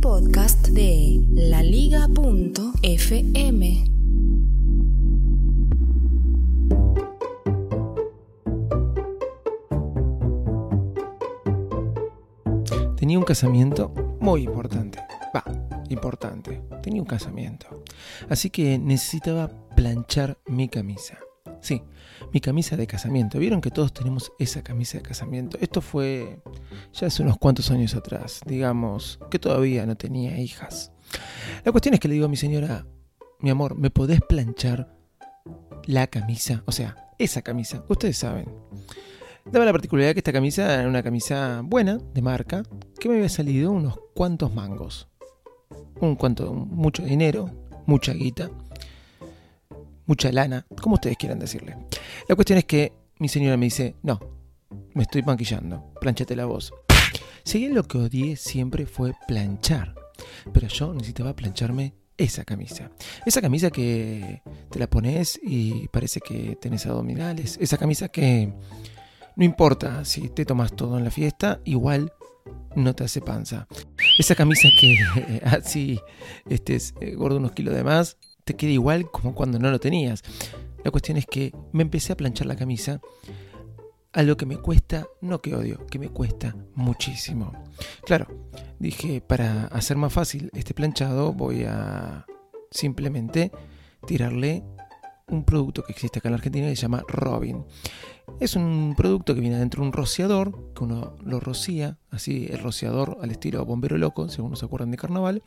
Podcast de laliga.fm. Tenía un casamiento muy importante. Va, importante. Tenía un casamiento. Así que necesitaba planchar mi camisa. Sí, mi camisa de casamiento. Vieron que todos tenemos esa camisa de casamiento. Esto fue ya hace unos cuantos años atrás. Digamos que todavía no tenía hijas. La cuestión es que le digo a mi señora, mi amor, ¿me podés planchar la camisa? O sea, esa camisa. Ustedes saben. Daba la particularidad que esta camisa era una camisa buena, de marca, que me había salido unos cuantos mangos. Un cuanto, mucho dinero, mucha guita, mucha lana, como ustedes quieran decirle. La cuestión es que mi señora me dice, no, me estoy maquillando, planchate la voz. Si bien lo que odié siempre fue planchar, pero yo necesitaba plancharme esa camisa. Esa camisa que te la pones y parece que tenés abdominales. Esa camisa que no importa si te tomas todo en la fiesta, igual no te hace panza. Esa camisa que así estés eh, gordo unos kilos de más, te queda igual como cuando no lo tenías. La cuestión es que me empecé a planchar la camisa. A lo que me cuesta, no que odio, que me cuesta muchísimo. Claro, dije, para hacer más fácil este planchado, voy a simplemente tirarle un producto que existe acá en la Argentina que se llama Robin. Es un producto que viene dentro de un rociador, que uno lo rocía, así el rociador al estilo bombero loco, según no se acuerdan de carnaval,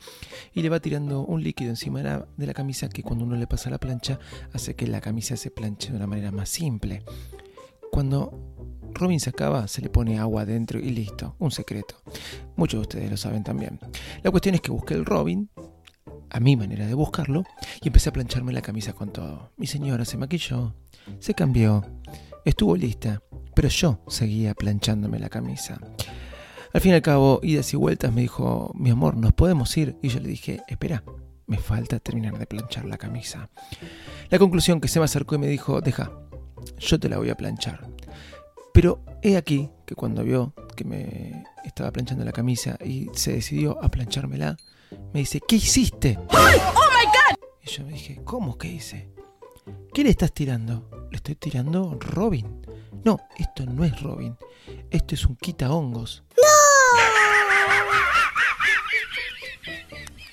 y le va tirando un líquido encima de la, camisa que cuando uno le pasa la plancha hace que la camisa se planche de una manera más simple. Cuando Robin se acaba, se le pone agua adentro y listo, un secreto. Muchos de ustedes lo saben también. La cuestión es que busqué el Robin, a mi manera de buscarlo, y empecé a plancharme la camisa con todo. Mi señora se maquilló, se cambió, estuvo lista, pero yo seguía planchándome la camisa. Al fin y al cabo, idas y vueltas, me dijo, mi amor, ¿nos podemos ir? Y yo le dije, espera, me falta terminar de planchar la camisa. La conclusión que se me acercó y me dijo, deja, yo te la voy a planchar. Pero he aquí que cuando vio que me estaba planchando la camisa y se decidió a planchármela, me dice, ¿qué hiciste? ¡Oh, my God! Y yo me dije, ¿cómo que hice? ¿Qué le estás tirando? Le estoy tirando Robin. No, esto no es Robin. Esto es un quita hongos.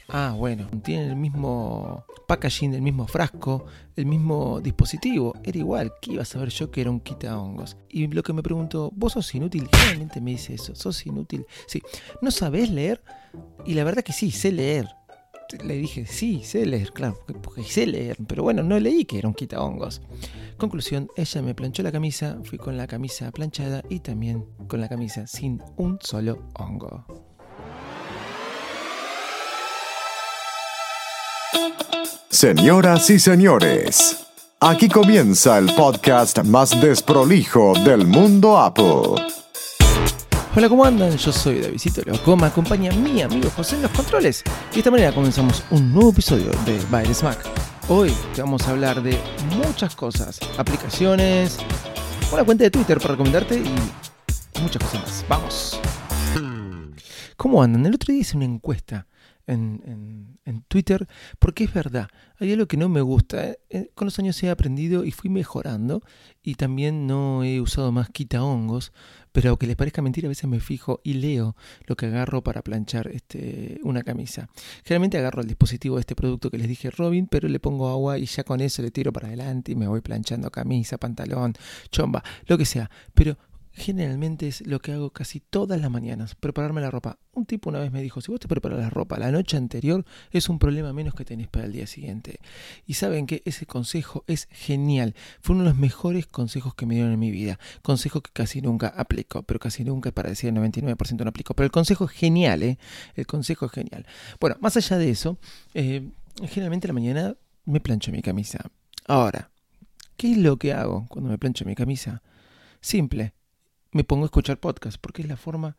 Ah, bueno, tiene el mismo packaging, el mismo frasco, el mismo dispositivo. Era igual, ¿qué iba a saber yo que era un quita hongos? Y lo que me preguntó, ¿vos sos inútil? Realmente me dice eso, ¿sos inútil? Sí, ¿no sabés leer? Y la verdad que sí, sé leer. Le dije, sí, sé leer, claro, porque sé leer, pero bueno, no leí que era un quita hongos. Conclusión, ella me planchó la camisa, fui con la camisa planchada y también con la camisa sin un solo hongo. Señoras y señores, aquí comienza el podcast más desprolijo del mundo Apple. Hola, ¿cómo andan? Yo soy Davidito Loco, me acompaña mi amigo José en los controles. Y de esta manera comenzamos un nuevo episodio de Baile Smack. Hoy te vamos a hablar de muchas cosas, aplicaciones, una cuenta de Twitter para recomendarte y muchas cosas más. ¡Vamos! ¿Cómo andan? El otro día hice una encuesta en, Twitter, porque es verdad, hay algo que no me gusta. Eh, eh, con los años he aprendido y fui mejorando y también no he usado más quita hongos, pero aunque les parezca mentira, a veces me fijo y leo lo que agarro para planchar este, una camisa. Generalmente agarro el dispositivo de este producto que les dije Robin, pero le pongo agua y ya con eso le tiro para adelante y me voy planchando camisa, pantalón, chomba, lo que sea. Pero generalmente es lo que hago casi todas las mañanas, prepararme la ropa. Un tipo una vez me dijo, si vos te preparas la ropa la noche anterior, es un problema menos que tenés para el día siguiente. Y saben que ese consejo es genial. Fue uno de los mejores consejos que me dieron en mi vida. Consejo que casi nunca aplico, pero casi nunca, para decir el 99% no aplico. Pero el consejo es genial, ¿eh? El consejo es genial. Bueno, más allá de eso, eh, generalmente la mañana me plancho mi camisa. Ahora, ¿qué es lo que hago cuando me plancho mi camisa? Simple me pongo a escuchar podcast, porque es la forma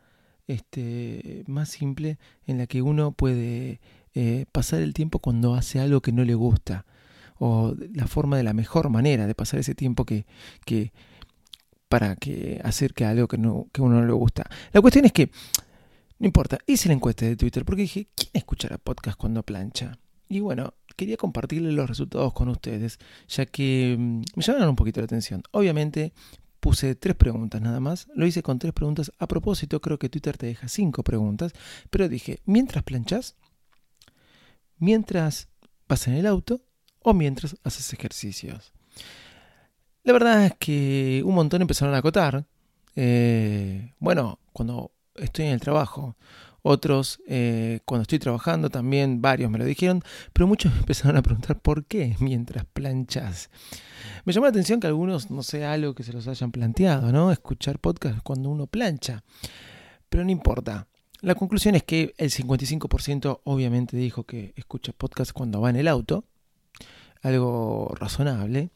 este, más simple en la que uno puede eh, pasar el tiempo cuando hace algo que no le gusta, o la forma de la mejor manera de pasar ese tiempo que, que para que hacer que algo que, no, que uno no le gusta. La cuestión es que, no importa, hice la encuesta de Twitter porque dije, ¿quién escuchará podcast cuando plancha? Y bueno, quería compartirle los resultados con ustedes, ya que mm, me llamaron un poquito la atención. Obviamente, puse tres preguntas nada más. Lo hice con tres preguntas. A propósito, creo que Twitter te deja cinco preguntas. Pero dije, mientras planchas, mientras vas en el auto o mientras haces ejercicios. La verdad es que un montón empezaron a acotar. Eh, bueno, cuando estoy en el trabajo. Otros, eh, cuando estoy trabajando, también varios me lo dijeron, pero muchos me empezaron a preguntar por qué mientras planchas. Me llamó la atención que algunos, no sé, algo que se los hayan planteado, ¿no? Escuchar podcast cuando uno plancha. Pero no importa. La conclusión es que el 55% obviamente dijo que escucha podcast cuando va en el auto. Algo razonable.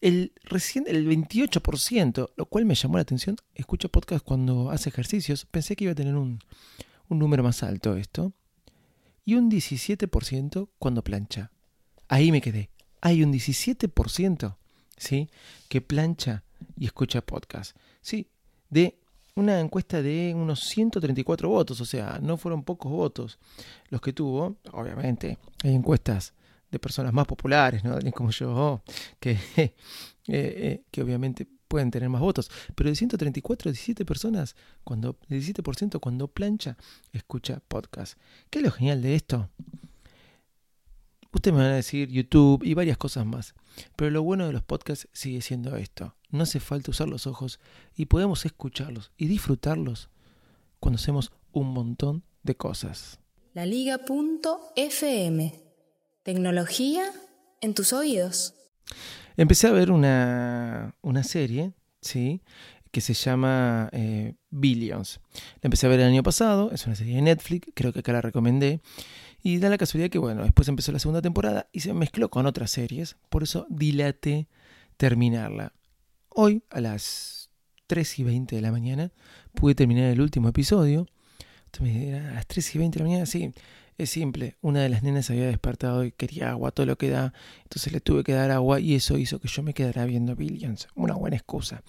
El, recién, el 28%, lo cual me llamó la atención, escucha podcast cuando hace ejercicios. Pensé que iba a tener un, un número más alto esto. Y un 17% cuando plancha. Ahí me quedé hay un 17%, ¿sí? Que plancha y escucha podcast. Sí, de una encuesta de unos 134 votos, o sea, no fueron pocos votos los que tuvo. Obviamente, hay encuestas de personas más populares, ¿no? Como yo, que, eh, eh, que obviamente pueden tener más votos. Pero de 134, 17 personas, cuando, el 17% cuando plancha, escucha podcast. ¿Qué es lo genial de esto? Ustedes me van a decir YouTube y varias cosas más. Pero lo bueno de los podcasts sigue siendo esto. No hace falta usar los ojos y podemos escucharlos y disfrutarlos cuando hacemos un montón de cosas. La Liga.fm. Tecnología en tus oídos. Empecé a ver una, una serie, ¿sí? que se llama eh, Billions. La empecé a ver el año pasado, es una serie de Netflix, creo que acá la recomendé. Y da la casualidad que, bueno, después empezó la segunda temporada y se mezcló con otras series, por eso dilate terminarla. Hoy, a las 3 y 20 de la mañana, pude terminar el último episodio. Usted me dirá, a las 3 y 20 de la mañana, sí, es simple. Una de las nenas había despertado y quería agua, todo lo que da. Entonces le tuve que dar agua y eso hizo que yo me quedara viendo Billions. Una buena excusa.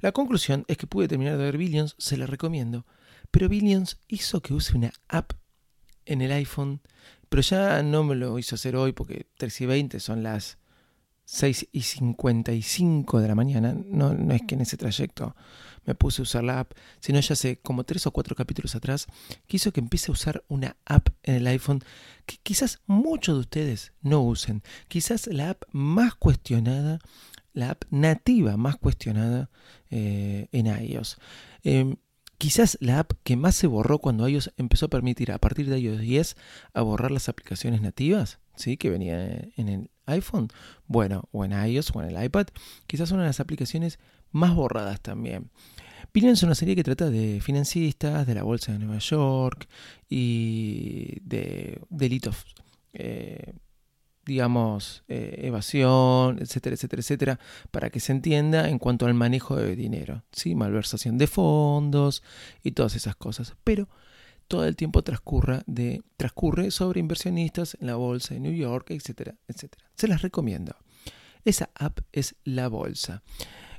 La conclusión es que pude terminar de ver Billions, se la recomiendo. Pero Billions hizo que use una app en el iPhone, pero ya no me lo hizo hacer hoy porque 3 y 20 son las 6 y 55 de la mañana. No, no es que en ese trayecto me puse a usar la app, sino ya hace como 3 o 4 capítulos atrás quiso que empiece a usar una app en el iPhone que quizás muchos de ustedes no usen. Quizás la app más cuestionada, la app nativa más cuestionada eh, en iOS. Em, Quizás la app que más se borró cuando iOS empezó a permitir a partir de iOS 10 a borrar las aplicaciones nativas, ¿sí? que venían en el iPhone, bueno, o en iOS o en el iPad, quizás una de las aplicaciones más borradas también. Billions es una serie que trata de financistas, de la bolsa de Nueva York y de delitos eh, digamos, eh, evasión, etcétera, etcétera, etcétera, para que se entienda en cuanto al manejo de dinero, ¿sí? malversación de fondos y todas esas cosas. Pero todo el tiempo transcurra de, transcurre sobre inversionistas en la bolsa de New York, etcétera, etcétera. Se las recomiendo. Esa app es La Bolsa.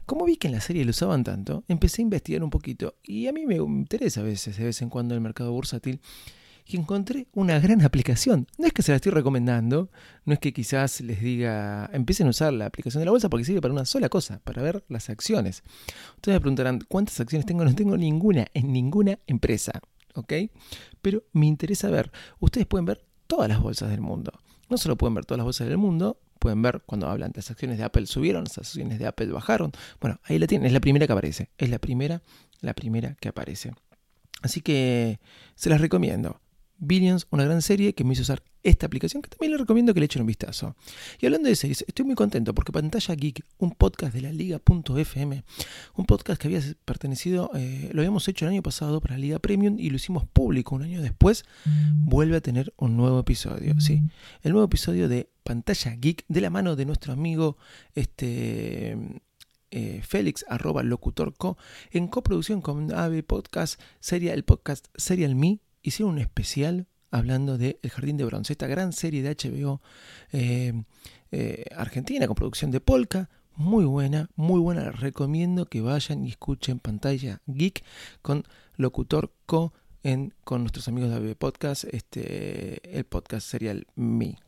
Como vi que en la serie lo usaban tanto, empecé a investigar un poquito y a mí me interesa a veces, de vez en cuando, el mercado bursátil y encontré una gran aplicación. No es que se la estoy recomendando, no es que quizás les diga, empiecen a usar la aplicación de la bolsa porque sirve para una sola cosa, para ver las acciones. Ustedes me preguntarán, ¿cuántas acciones tengo? No tengo ninguna en ninguna empresa, ¿ok? Pero me interesa ver, ustedes pueden ver todas las bolsas del mundo. No solo pueden ver todas las bolsas del mundo, pueden ver cuando hablan, las acciones de Apple subieron, las acciones de Apple bajaron. Bueno, ahí la tienen, es la primera que aparece, es la primera, la primera que aparece. Así que se las recomiendo. Billions, una gran serie que me hizo usar esta aplicación, que también le recomiendo que le echen un vistazo. Y hablando de series, estoy muy contento porque Pantalla Geek, un podcast de la Liga.fm, un podcast que había pertenecido, eh, lo habíamos hecho el año pasado para la Liga Premium y lo hicimos público un año después, vuelve a tener un nuevo episodio. Sí, el nuevo episodio de Pantalla Geek de la mano de nuestro amigo este, eh, Félix, arroba locutorco, en coproducción con Ave Podcast, sería el podcast Serial Me hicieron un especial hablando de El Jardín de Bronce, esta gran serie de HBO eh, eh, argentina con producción de Polka. Muy buena, muy buena. Les recomiendo que vayan y escuchen pantalla Geek con Locutor Co. En, con nuestros amigos de AB Podcast, este, el podcast serial Me.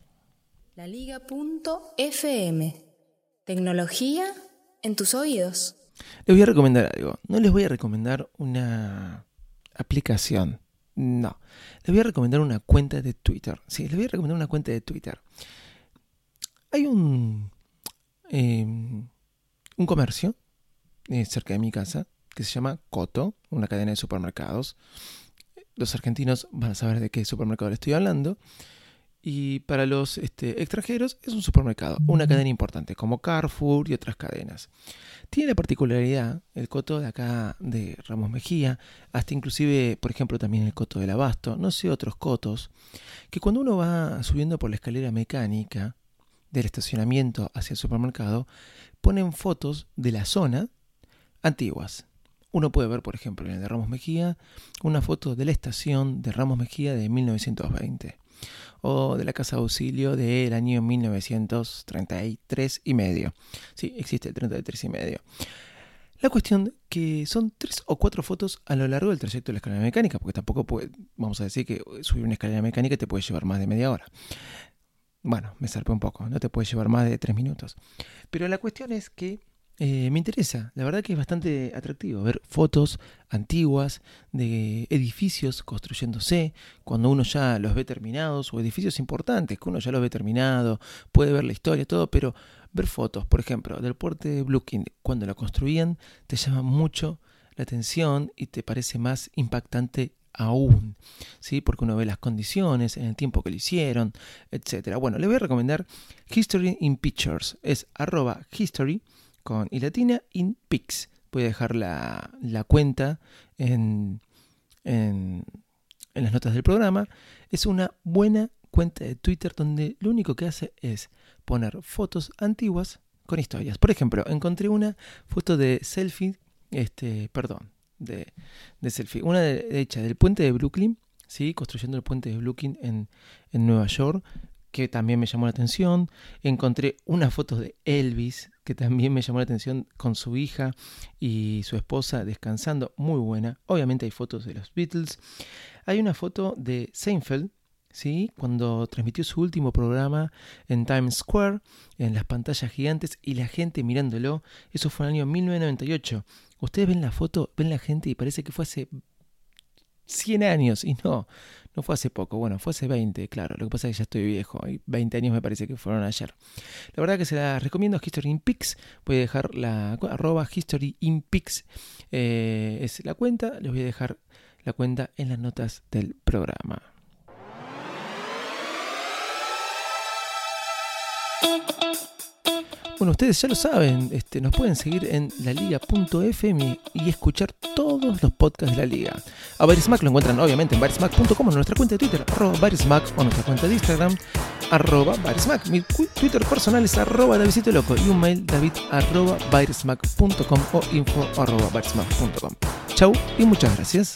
La Liga.fm. Tecnología en tus oídos. Les voy a recomendar algo. No les voy a recomendar una aplicación. No. Les voy a recomendar una cuenta de Twitter. Sí, les voy a recomendar una cuenta de Twitter. Hay un, em, un comercio eh, cerca de mi casa que se llama Coto, una cadena de supermercados. Los argentinos van a saber de qué supermercado le estoy hablando. Y para los este, extranjeros es un supermercado, una cadena importante, como Carrefour y otras cadenas. Tiene la particularidad, el coto de acá de Ramos Mejía, hasta inclusive, por ejemplo, también el coto del Abasto, no sé otros cotos, que cuando uno va subiendo por la escalera mecánica del estacionamiento hacia el supermercado, ponen fotos de la zona antiguas. Uno puede ver, por ejemplo, en el de Ramos Mejía, una foto de la estación de Ramos Mejía de 1920 o de la Casa de Auxilio del año 1933 y medio. Sí, existe el 33 y medio. La cuestión que son tres o cuatro fotos a lo largo del trayecto de la escalera mecánica, porque tampoco puede, vamos a decir que subir una escalera mecánica te puede llevar más de media hora. Bueno, me zarpé un poco, no te puede llevar más de tres minutos. Pero la cuestión es que eh, me interesa. La verdad que es bastante atractivo ver fotos antiguas de edificios construyéndose, cuando uno ya los ve terminados, o edificios importantes que uno ya los ve terminados, puede ver la historia, todo, pero ver fotos, por ejemplo, del puerto de Bluekin, cuando lo construían, te llama mucho la atención y te parece más impactante aún, ¿sí? porque uno ve las condiciones, en el tiempo que lo hicieron, etc. Bueno, le voy a recomendar History in Pictures, es arroba history con y latina in Pix. Voy a dejar la, cuenta en, en, las notas del programa. Es una buena cuenta de Twitter donde lo único que hace es poner fotos antiguas con historias. Por ejemplo, encontré una foto de selfie, este, perdón, de, de selfie, una de, hecha del puente de Brooklyn, ¿sí? construyendo el puente de Brooklyn en, en Nueva York, que también me llamó la atención. Encontré una foto de Elvis, que también me llamó la atención con su hija y su esposa descansando, muy buena. Obviamente hay fotos de los Beatles. Hay una foto de Seinfeld, ¿sí? cuando transmitió su último programa en Times Square, en las pantallas gigantes y la gente mirándolo. Eso fue en el año 1998. Ustedes ven la foto, ven la gente y parece que fue hace 100 años y no, no fue hace poco, bueno, fue hace 20, claro, lo que pasa es que ya estoy viejo y 20 años me parece que fueron ayer. La verdad que se la recomiendo History in Pix, voy a dejar la arroba History in Pix, eh, es la cuenta, les voy a dejar la cuenta en las notas del programa. Bueno, ustedes ya lo saben, este, nos pueden seguir en laliga.fm y escuchar todos los podcasts de la liga. A Barismac lo encuentran obviamente en barismac.com, en nuestra cuenta de Twitter, arroba Barismac, o nuestra cuenta de Instagram, arroba Barismac. Mi Twitter personal es arroba Davidito Loco y un mail david arroba barismac.com o info arroba barismac.com. Chau y muchas gracias.